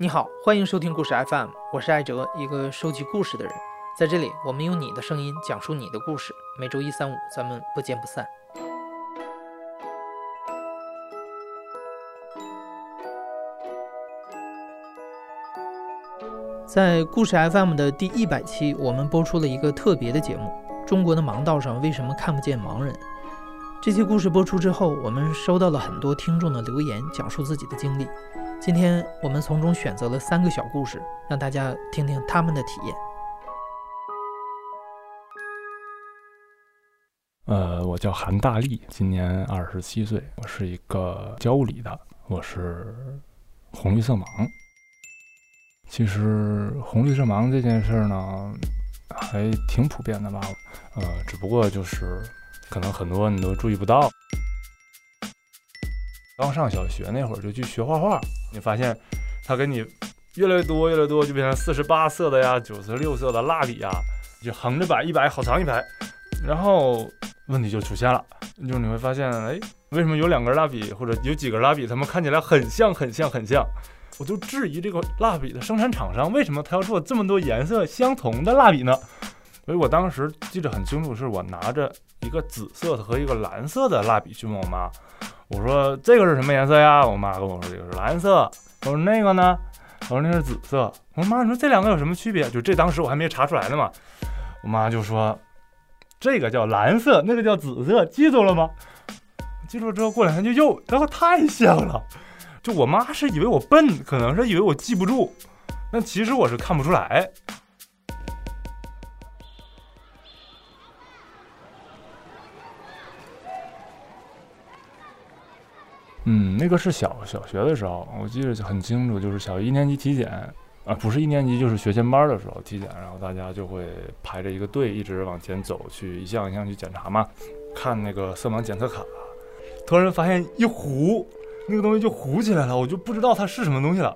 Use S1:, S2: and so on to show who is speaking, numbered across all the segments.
S1: 你好，欢迎收听故事 FM，我是艾哲，一个收集故事的人。在这里，我们用你的声音讲述你的故事。每周一、三、五，咱们不见不散。在故事 FM 的第一百期，我们播出了一个特别的节目：中国的盲道上为什么看不见盲人？这期故事播出之后，我们收到了很多听众的留言，讲述自己的经历。今天我们从中选择了三个小故事，让大家听听他们的体验。
S2: 呃，我叫韩大力，今年二十七岁，我是一个教物理的，我是红绿色盲。其实红绿色盲这件事儿呢，还挺普遍的吧？呃，只不过就是可能很多你都注意不到。刚上小学那会儿就去学画画，你发现它给你越来越多、越来越多，就变成四十八色的呀、九十六色的蜡笔呀，就横着摆一摆，好长一排。然后问题就出现了，就是你会发现，哎，为什么有两根蜡笔或者有几根蜡笔，它们看起来很像、很像、很像？我就质疑这个蜡笔的生产厂商，为什么他要做这么多颜色相同的蜡笔呢？所以我当时记得很清楚，是我拿着一个紫色的和一个蓝色的蜡笔去问我妈。我说这个是什么颜色呀？我妈跟我说这个是蓝色。我说那个呢？我说那是紫色。我说妈，你说这两个有什么区别？就这当时我还没查出来呢嘛。我妈就说这个叫蓝色，那个叫紫色，记住了吗？记住了之后过两天就又，然后太像了。就我妈是以为我笨，可能是以为我记不住，但其实我是看不出来。嗯，那个是小小学的时候，我记得很清楚，就是小学一年级体检，啊，不是一年级，就是学前班的时候体检，然后大家就会排着一个队，一直往前走，去一项一项去检查嘛，看那个色盲检测卡，突然发现一糊，那个东西就糊起来了，我就不知道它是什么东西了，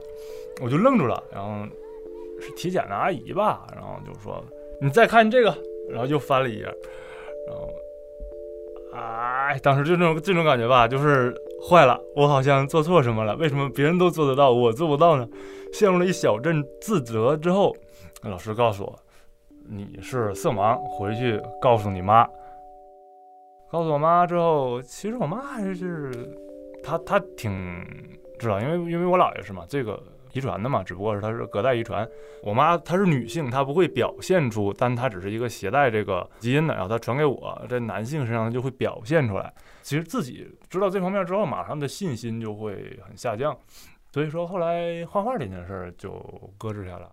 S2: 我就愣住了，然后是体检的阿姨吧，然后就说你再看这个，然后就翻了一页，然后，哎，当时就这种这种感觉吧，就是。坏了，我好像做错什么了？为什么别人都做得到，我做不到呢？陷入了一小阵自责之后，老师告诉我，你是色盲，回去告诉你妈。告诉我妈之后，其实我妈还是，她她挺知道，因为因为我姥爷是嘛，这个。遗传的嘛，只不过是它是隔代遗传。我妈她是女性，她不会表现出，但她只是一个携带这个基因的，然后她传给我，在男性身上就会表现出来。其实自己知道这方面之后，马上的信心就会很下降。所以说后来画画这件事儿就搁置下了。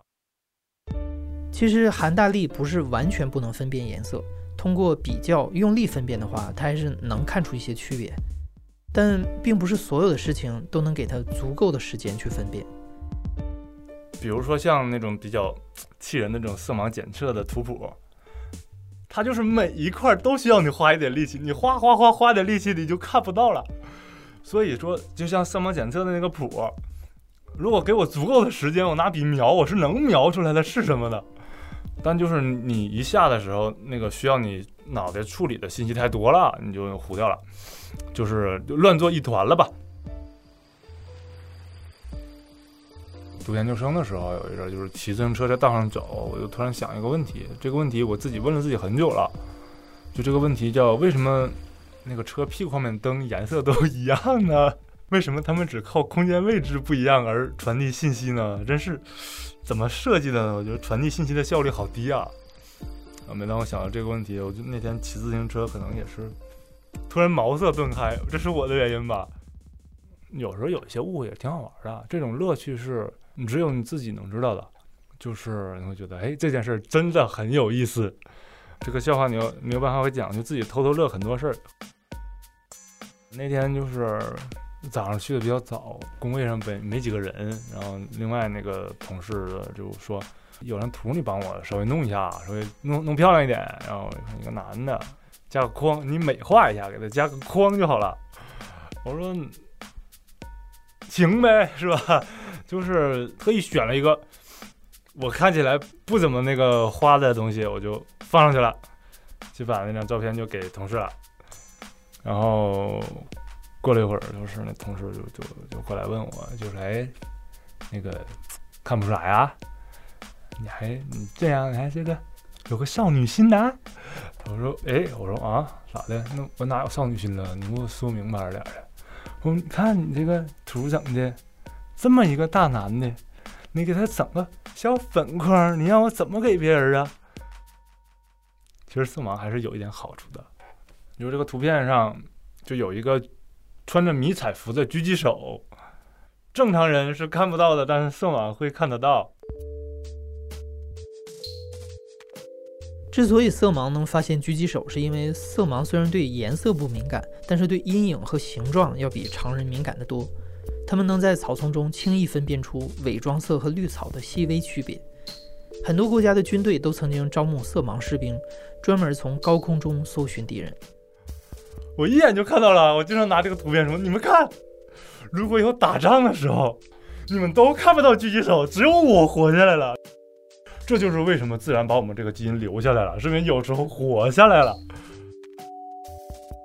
S1: 其实韩大力不是完全不能分辨颜色，通过比较用力分辨的话，他还是能看出一些区别。但并不是所有的事情都能给他足够的时间去分辨。
S2: 比如说像那种比较 气人的这种色盲检测的图谱，它就是每一块都需要你花一点力气，你花花花花点力气你就看不到了。所以说，就像色盲检测的那个谱，如果给我足够的时间，我拿笔描，我是能描出来的是什么的。但就是你一下的时候，那个需要你脑袋处理的信息太多了，你就糊掉了，就是乱作一团了吧。读研究生的时候，有一阵就是骑自行车在道上走，我就突然想一个问题。这个问题我自己问了自己很久了，就这个问题叫为什么那个车屁股后面灯颜色都一样呢？为什么他们只靠空间位置不一样而传递信息呢？真是怎么设计的呢？我觉得传递信息的效率好低啊！啊，每当我想到这个问题，我就那天骑自行车可能也是突然茅塞顿开，这是我的原因吧？有时候有一些误会也挺好玩的，这种乐趣是。你只有你自己能知道的，就是你会觉得，哎，这件事真的很有意思。这个笑话你又没有办法会讲，就自己偷偷乐很多事儿。那天就是早上去的比较早，工位上没没几个人，然后另外那个同事就说，有张图你帮我稍微弄一下，稍微弄弄漂亮一点。然后一个男的加个框，你美化一下，给他加个框就好了。我说行呗，是吧？就是特意选了一个我看起来不怎么那个花的东西，我就放上去了，就把那张照片就给同事了。然后过了一会儿，就是那同事就就就过来问我，就是哎，那个看不出来啊？你还你这样，你还这个有个少女心呢？我说，哎，我说啊，咋的？那我哪有少女心了？你给我说明白点儿我说，你看你这个图整的这么一个大男的，你给他整个小粉框，你让我怎么给别人啊？其实色盲还是有一点好处的，比如这个图片上就有一个穿着迷彩服的狙击手，正常人是看不到的，但是色盲会看得到。
S1: 之所以色盲能发现狙击手，是因为色盲虽然对颜色不敏感，但是对阴影和形状要比常人敏感得多。他们能在草丛中轻易分辨出伪装色和绿草的细微区别。很多国家的军队都曾经招募色盲士兵，专门从高空中搜寻敌人。
S2: 我一眼就看到了，我经常拿这个图片说：“你们看，如果有打仗的时候，你们都看不到狙击手，只有我活下来了。”这就是为什么自然把我们这个基因留下来了，是因为有时候活下来了。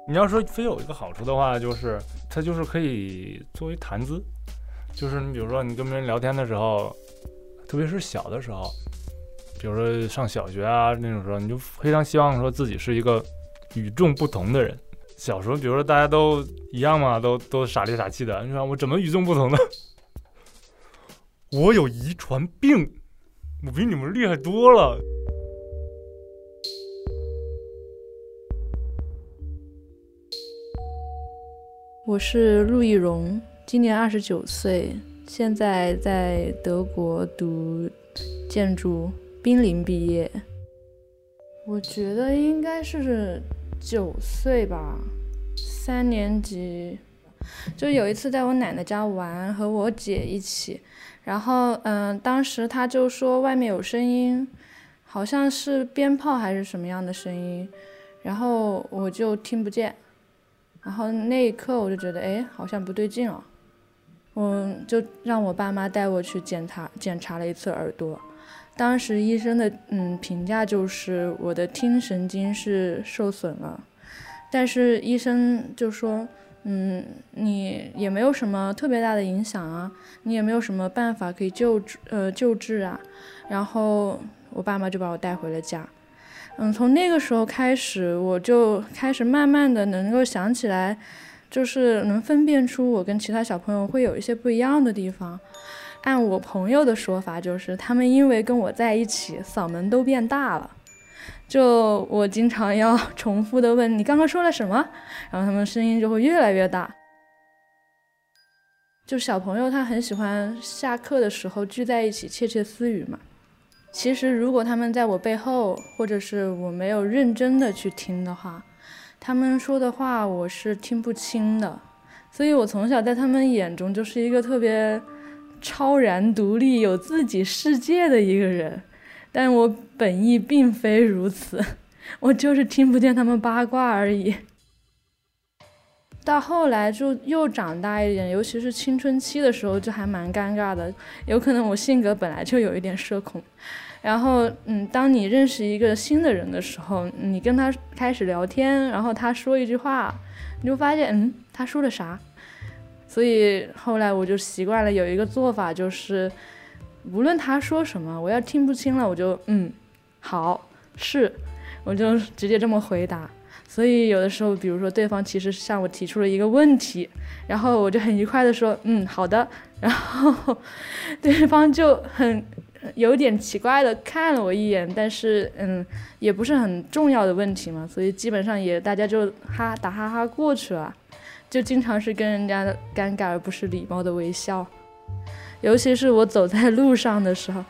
S2: 你要说非有一个好处的话，就是它就是可以作为谈资，就是你比如说你跟别人聊天的时候，特别是小的时候。比如说上小学啊那种时候，你就非常希望说自己是一个与众不同的人。小时候，比如说大家都一样嘛，都都傻里傻气的。你说我怎么与众不同呢？我有遗传病，我比你们厉害多了。
S3: 我是陆易荣，今年二十九岁，现在在德国读建筑。濒临毕业，我觉得应该是九岁吧，三年级。就有一次在我奶奶家玩，和我姐一起，然后嗯，当时他就说外面有声音，好像是鞭炮还是什么样的声音，然后我就听不见，然后那一刻我就觉得哎，好像不对劲哦，我就让我爸妈带我去检查检查了一次耳朵。当时医生的嗯评价就是我的听神经是受损了，但是医生就说，嗯，你也没有什么特别大的影响啊，你也没有什么办法可以救治呃救治啊，然后我爸妈就把我带回了家，嗯，从那个时候开始，我就开始慢慢的能够想起来，就是能分辨出我跟其他小朋友会有一些不一样的地方。按我朋友的说法，就是他们因为跟我在一起，嗓门都变大了。就我经常要 重复的问你刚刚说了什么，然后他们声音就会越来越大。就小朋友他很喜欢下课的时候聚在一起窃窃私语嘛。其实如果他们在我背后，或者是我没有认真的去听的话，他们说的话我是听不清的。所以我从小在他们眼中就是一个特别。超然独立、有自己世界的一个人，但我本意并非如此，我就是听不见他们八卦而已。到后来就又长大一点，尤其是青春期的时候，就还蛮尴尬的。有可能我性格本来就有一点社恐，然后嗯，当你认识一个新的人的时候，你跟他开始聊天，然后他说一句话，你就发现嗯，他说了啥？所以后来我就习惯了有一个做法，就是无论他说什么，我要听不清了，我就嗯，好是，我就直接这么回答。所以有的时候，比如说对方其实向我提出了一个问题，然后我就很愉快的说嗯好的，然后对方就很有点奇怪的看了我一眼，但是嗯也不是很重要的问题嘛，所以基本上也大家就哈打哈哈过去了。就经常是跟人家尴尬而不是礼貌的微笑，尤其是我走在路上的时候，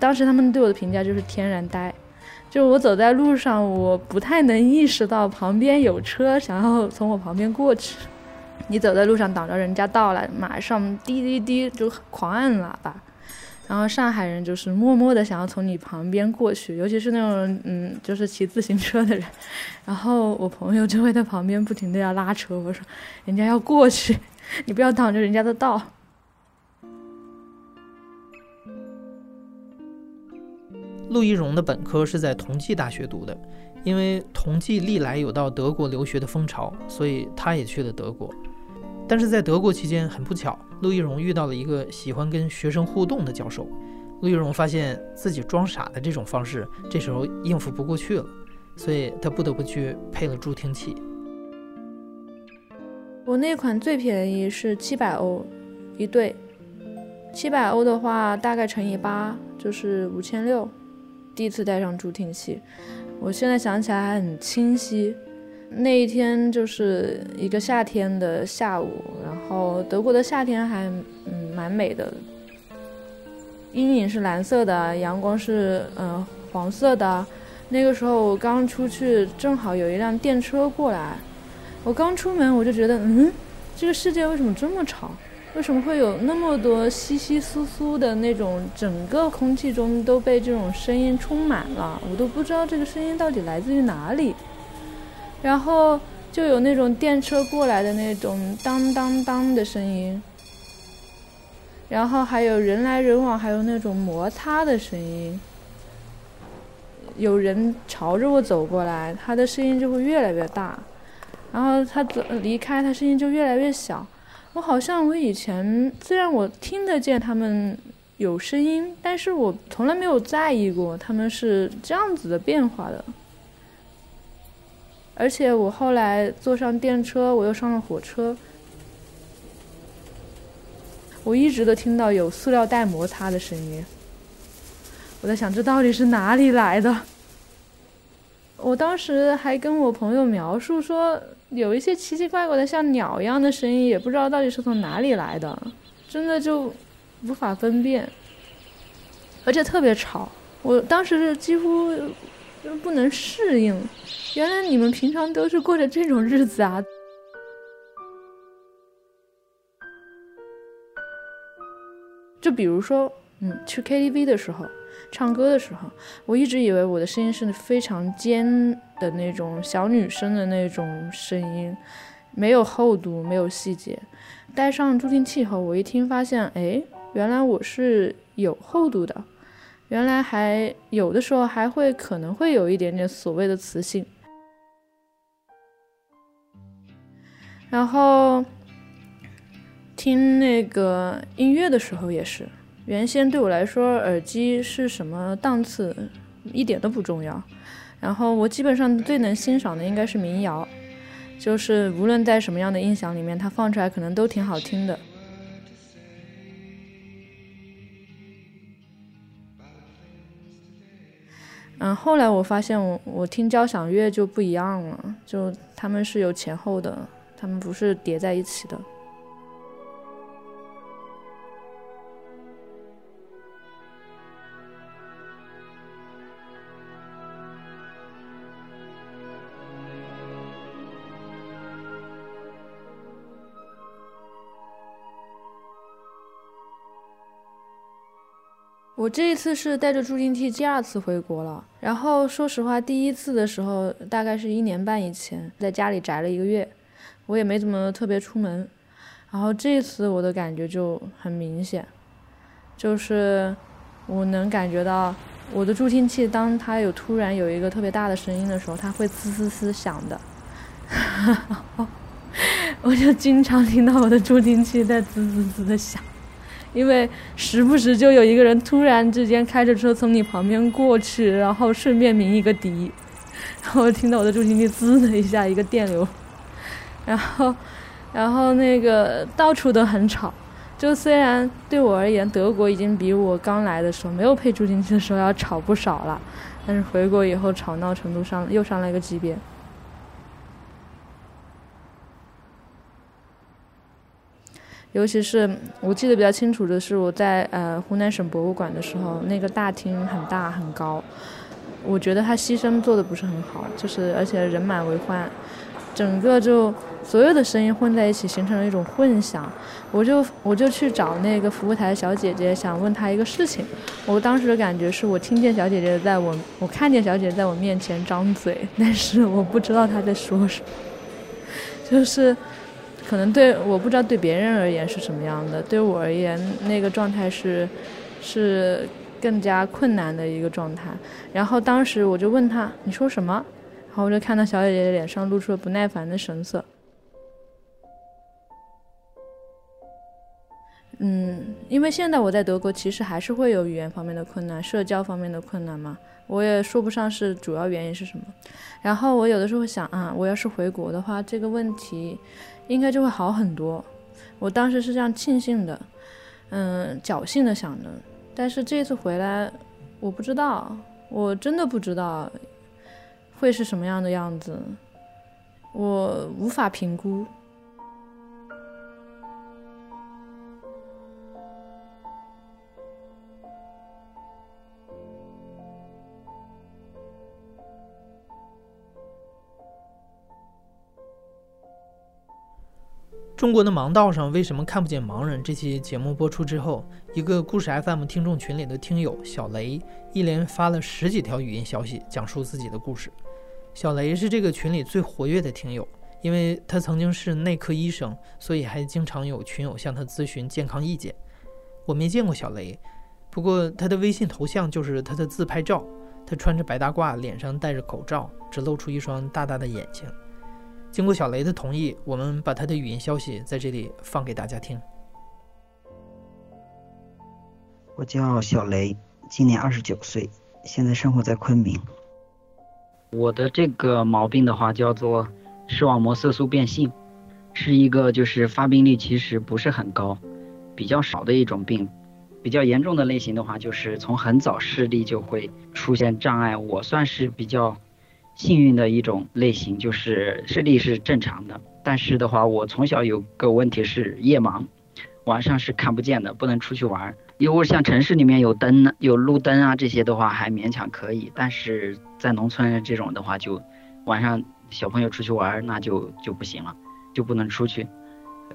S3: 当时他们对我的评价就是天然呆，就我走在路上，我不太能意识到旁边有车想要从我旁边过去，你走在路上挡着人家道了，马上滴滴滴就狂按喇叭。然后上海人就是默默的想要从你旁边过去，尤其是那种嗯，就是骑自行车的人。然后我朋友就会在旁边不停的要拉车，我说人家要过去，你不要挡着人家的道。
S1: 陆一荣的本科是在同济大学读的，因为同济历来有到德国留学的风潮，所以他也去了德国。但是在德国期间，很不巧。陆一荣遇到了一个喜欢跟学生互动的教授。陆一荣发现自己装傻的这种方式，这时候应付不过去了，所以他不得不去配了助听器。
S3: 我那款最便宜是七百欧一对，七百欧的话大概乘以八就是五千六。第一次戴上助听器，我现在想起来还很清晰。那一天就是一个夏天的下午，然后德国的夏天还嗯蛮美的，阴影是蓝色的，阳光是嗯黄色的。那个时候我刚出去，正好有一辆电车过来。我刚出门我就觉得，嗯，这个世界为什么这么吵？为什么会有那么多稀稀疏疏的那种？整个空气中都被这种声音充满了，我都不知道这个声音到底来自于哪里。然后就有那种电车过来的那种当当当的声音，然后还有人来人往，还有那种摩擦的声音。有人朝着我走过来，他的声音就会越来越大。然后他走离开，他声音就越来越小。我好像我以前虽然我听得见他们有声音，但是我从来没有在意过他们是这样子的变化的。而且我后来坐上电车，我又上了火车，我一直都听到有塑料袋摩擦的声音。我在想，这到底是哪里来的？我当时还跟我朋友描述说。有一些奇奇怪怪的像鸟一样的声音，也不知道到底是从哪里来的，真的就无法分辨，而且特别吵。我当时是几乎就不能适应，原来你们平常都是过着这种日子啊！就比如说，嗯，去 KTV 的时候。唱歌的时候，我一直以为我的声音是非常尖的那种小女生的那种声音，没有厚度，没有细节。戴上助听器后，我一听发现，哎，原来我是有厚度的，原来还有的时候还会可能会有一点点所谓的磁性。然后听那个音乐的时候也是。原先对我来说，耳机是什么档次一点都不重要。然后我基本上最能欣赏的应该是民谣，就是无论在什么样的音响里面，它放出来可能都挺好听的。嗯，后来我发现我我听交响乐就不一样了，就他们是有前后的，他们不是叠在一起的。我这一次是带着助听器第二次回国了，然后说实话，第一次的时候大概是一年半以前，在家里宅了一个月，我也没怎么特别出门，然后这次我的感觉就很明显，就是我能感觉到我的助听器，当它有突然有一个特别大的声音的时候，它会滋滋滋响的，我就经常听到我的助听器在滋滋滋的响。因为时不时就有一个人突然之间开着车从你旁边过去，然后顺便鸣一个笛，然后听到我的助听器滋的一下一个电流，然后，然后那个到处都很吵。就虽然对我而言，德国已经比我刚来的时候没有配助听器的时候要吵不少了，但是回国以后吵闹程度上又上了一个级别。尤其是我记得比较清楚的是，我在呃湖南省博物馆的时候，那个大厅很大很高，我觉得它牺牲做的不是很好，就是而且人满为患，整个就所有的声音混在一起，形成了一种混响。我就我就去找那个服务台小姐姐，想问她一个事情。我当时的感觉是我听见小姐姐在我，我看见小姐姐在我面前张嘴，但是我不知道她在说什么，就是。可能对我不知道对别人而言是什么样的，对我而言那个状态是，是更加困难的一个状态。然后当时我就问他你说什么，然后我就看到小姐姐脸上露出了不耐烦的神色。嗯，因为现在我在德国，其实还是会有语言方面的困难、社交方面的困难嘛。我也说不上是主要原因是什么。然后我有的时候想啊，我要是回国的话，这个问题应该就会好很多。我当时是这样庆幸的，嗯，侥幸的想的。但是这次回来，我不知道，我真的不知道会是什么样的样子，我无法评估。
S1: 中国的盲道上为什么看不见盲人？这期节目播出之后，一个故事 FM 听众群里的听友小雷一连发了十几条语音消息，讲述自己的故事。小雷是这个群里最活跃的听友，因为他曾经是内科医生，所以还经常有群友向他咨询健康意见。我没见过小雷，不过他的微信头像就是他的自拍照，他穿着白大褂，脸上戴着口罩，只露出一双大大的眼睛。经过小雷的同意，我们把他的语音消息在这里放给大家听。
S4: 我叫小雷，今年二十九岁，现在生活在昆明。我的这个毛病的话叫做视网膜色素变性，是一个就是发病率其实不是很高，比较少的一种病。比较严重的类型的话，就是从很早视力就会出现障碍。我算是比较。幸运的一种类型就是视力是正常的，但是的话，我从小有个问题是夜盲，晚上是看不见的，不能出去玩。如果像城市里面有灯、有路灯啊这些的话还勉强可以，但是在农村这种的话，就晚上小朋友出去玩那就就不行了，就不能出去，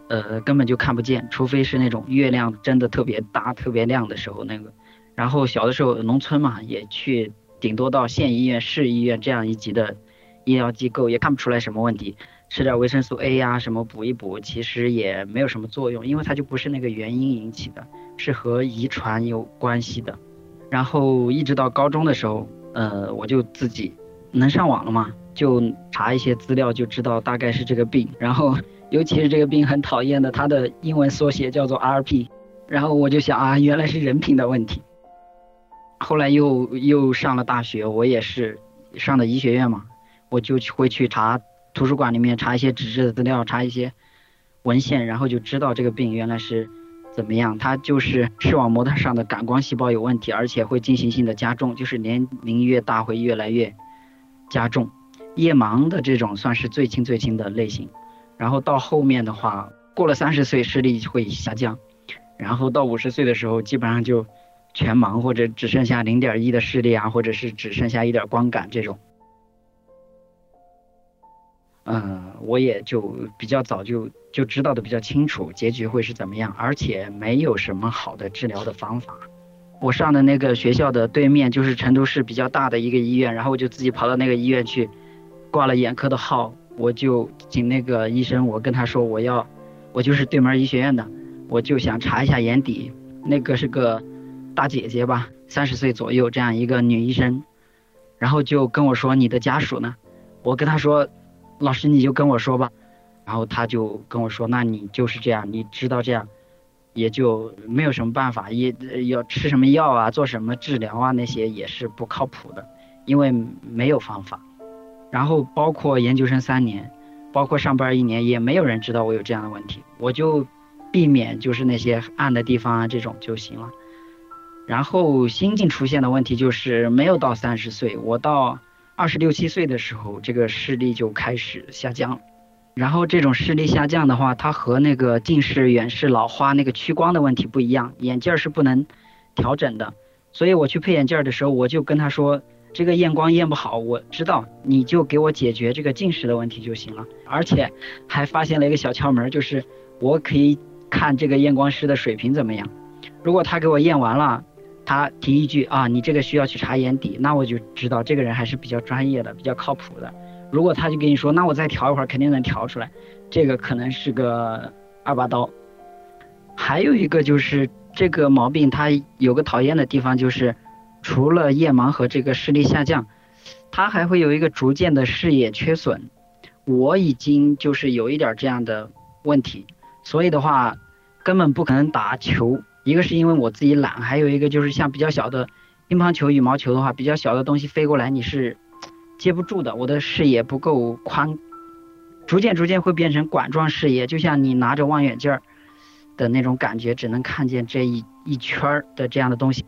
S4: 呃，根本就看不见，除非是那种月亮真的特别大、特别亮的时候那个。然后小的时候农村嘛，也去。顶多到县医院、市医院这样一级的医疗机构也看不出来什么问题，吃点维生素 A 呀什么补一补，其实也没有什么作用，因为它就不是那个原因引起的，是和遗传有关系的。然后一直到高中的时候，呃，我就自己能上网了嘛，就查一些资料就知道大概是这个病。然后尤其是这个病很讨厌的，它的英文缩写叫做 RP，然后我就想啊，原来是人品的问题。后来又又上了大学，我也是上的医学院嘛，我就会去查图书馆里面查一些纸质的资料，查一些文献，然后就知道这个病原来是怎么样。它就是视网膜它上的感光细胞有问题，而且会进行性的加重，就是年龄越大会越来越加重。夜盲的这种算是最轻最轻的类型，然后到后面的话，过了三十岁视力会下降，然后到五十岁的时候基本上就。全盲或者只剩下零点一的视力啊，或者是只剩下一点光感这种，嗯，我也就比较早就就知道的比较清楚，结局会是怎么样，而且没有什么好的治疗的方法。我上的那个学校的对面就是成都市比较大的一个医院，然后我就自己跑到那个医院去挂了眼科的号，我就请那个医生，我跟他说我要，我就是对门医学院的，我就想查一下眼底，那个是个。大姐姐吧，三十岁左右这样一个女医生，然后就跟我说你的家属呢？我跟她说，老师你就跟我说吧，然后她就跟我说，那你就是这样，你知道这样，也就没有什么办法，也要吃什么药啊，做什么治疗啊，那些也是不靠谱的，因为没有方法。然后包括研究生三年，包括上班一年，也没有人知道我有这样的问题，我就避免就是那些暗的地方啊这种就行了。然后新近出现的问题就是没有到三十岁，我到二十六七岁的时候，这个视力就开始下降。然后这种视力下降的话，它和那个近视、远视、老花那个屈光的问题不一样，眼镜是不能调整的。所以我去配眼镜的时候，我就跟他说，这个验光验不好，我知道，你就给我解决这个近视的问题就行了。而且还发现了一个小窍门，就是我可以看这个验光师的水平怎么样。如果他给我验完了。他提一句啊，你这个需要去查眼底，那我就知道这个人还是比较专业的，比较靠谱的。如果他就跟你说，那我再调一会儿，肯定能调出来，这个可能是个二把刀。还有一个就是这个毛病，它有个讨厌的地方，就是除了夜盲和这个视力下降，它还会有一个逐渐的视野缺损。我已经就是有一点这样的问题，所以的话。根本不可能打球。一个是因为我自己懒，还有一个就是像比较小的乒乓球、羽毛球的话，比较小的东西飞过来你是接不住的。我的视野不够宽，逐渐逐渐会变成管状视野，就像你拿着望远镜儿的那种感觉，只能看见这一一圈儿的这样的东西。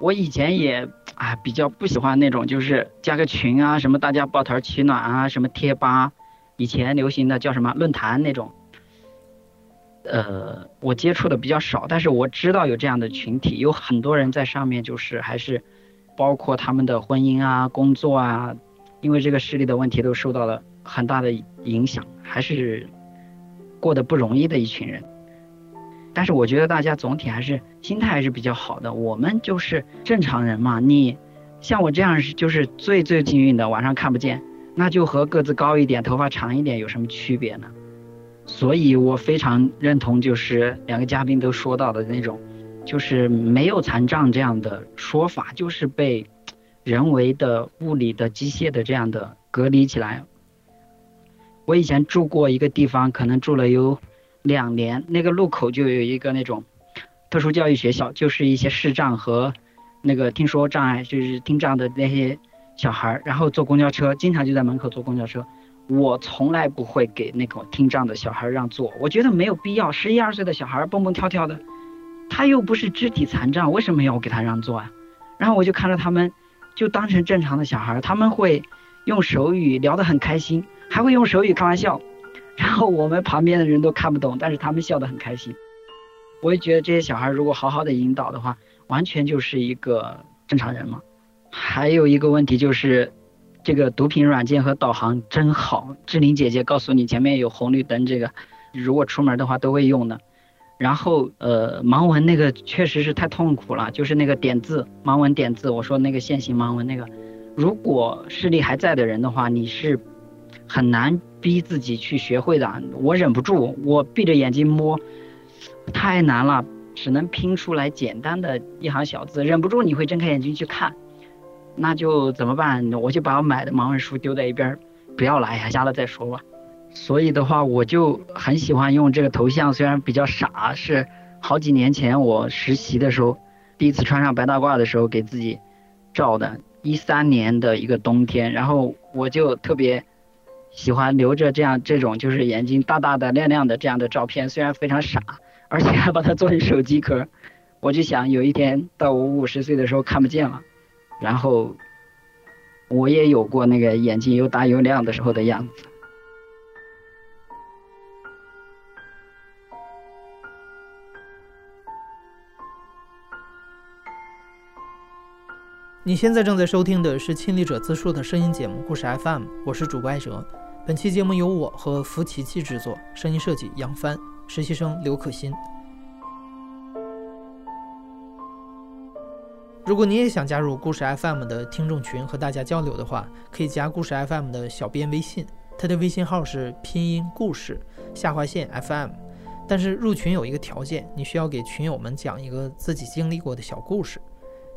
S4: 我以前也啊比较不喜欢那种，就是加个群啊，什么大家抱团取暖啊，什么贴吧，以前流行的叫什么论坛那种。呃，我接触的比较少，但是我知道有这样的群体，有很多人在上面，就是还是包括他们的婚姻啊、工作啊，因为这个视力的问题都受到了很大的影响，还是过得不容易的一群人。但是我觉得大家总体还是心态还是比较好的。我们就是正常人嘛，你像我这样是就是最最幸运的，晚上看不见，那就和个子高一点、头发长一点有什么区别呢？所以我非常认同，就是两个嘉宾都说到的那种，就是没有残障这样的说法，就是被人为的、物理的、机械的这样的隔离起来。我以前住过一个地方，可能住了有两年，那个路口就有一个那种特殊教育学校，就是一些视障和那个听说障碍，就是听障的那些小孩，然后坐公交车，经常就在门口坐公交车。我从来不会给那个听障的小孩让座，我觉得没有必要。十一二岁的小孩蹦蹦跳跳的，他又不是肢体残障，为什么要我给他让座啊？然后我就看着他们，就当成正常的小孩，他们会用手语聊得很开心，还会用手语开玩笑，然后我们旁边的人都看不懂，但是他们笑得很开心。我也觉得这些小孩如果好好的引导的话，完全就是一个正常人嘛。还有一个问题就是。这个读屏软件和导航真好，志玲姐姐告诉你前面有红绿灯，这个如果出门的话都会用的。然后呃，盲文那个确实是太痛苦了，就是那个点字盲文点字，我说那个线性盲文那个，如果视力还在的人的话，你是很难逼自己去学会的。我忍不住，我闭着眼睛摸，太难了，只能拼出来简单的一行小字，忍不住你会睁开眼睛去看。那就怎么办？我就把我买的盲文书丢在一边，不要了，哎呀，瞎了再说吧。所以的话，我就很喜欢用这个头像，虽然比较傻，是好几年前我实习的时候，第一次穿上白大褂的时候给自己照的，一三年的一个冬天。然后我就特别喜欢留着这样这种就是眼睛大大的亮亮的这样的照片，虽然非常傻，而且还把它做成手机壳。我就想有一天到我五十岁的时候看不见了。然后，我也有过那个眼睛又大又亮的时候的样子。
S1: 你现在正在收听的是亲历者自述的声音节目《故事 FM》，我是主播艾哲。本期节目由我和福琪琪制作，声音设计杨帆，实习生刘可欣。如果你也想加入故事 FM 的听众群和大家交流的话，可以加故事 FM 的小编微信，他的微信号是拼音故事下划线 FM。但是入群有一个条件，你需要给群友们讲一个自己经历过的小故事。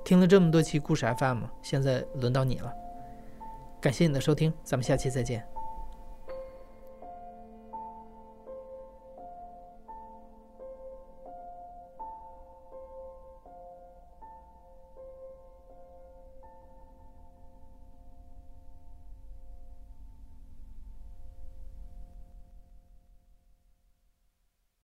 S1: 听了这么多期故事 FM，现在轮到你了。感谢你的收听，咱们下期再见。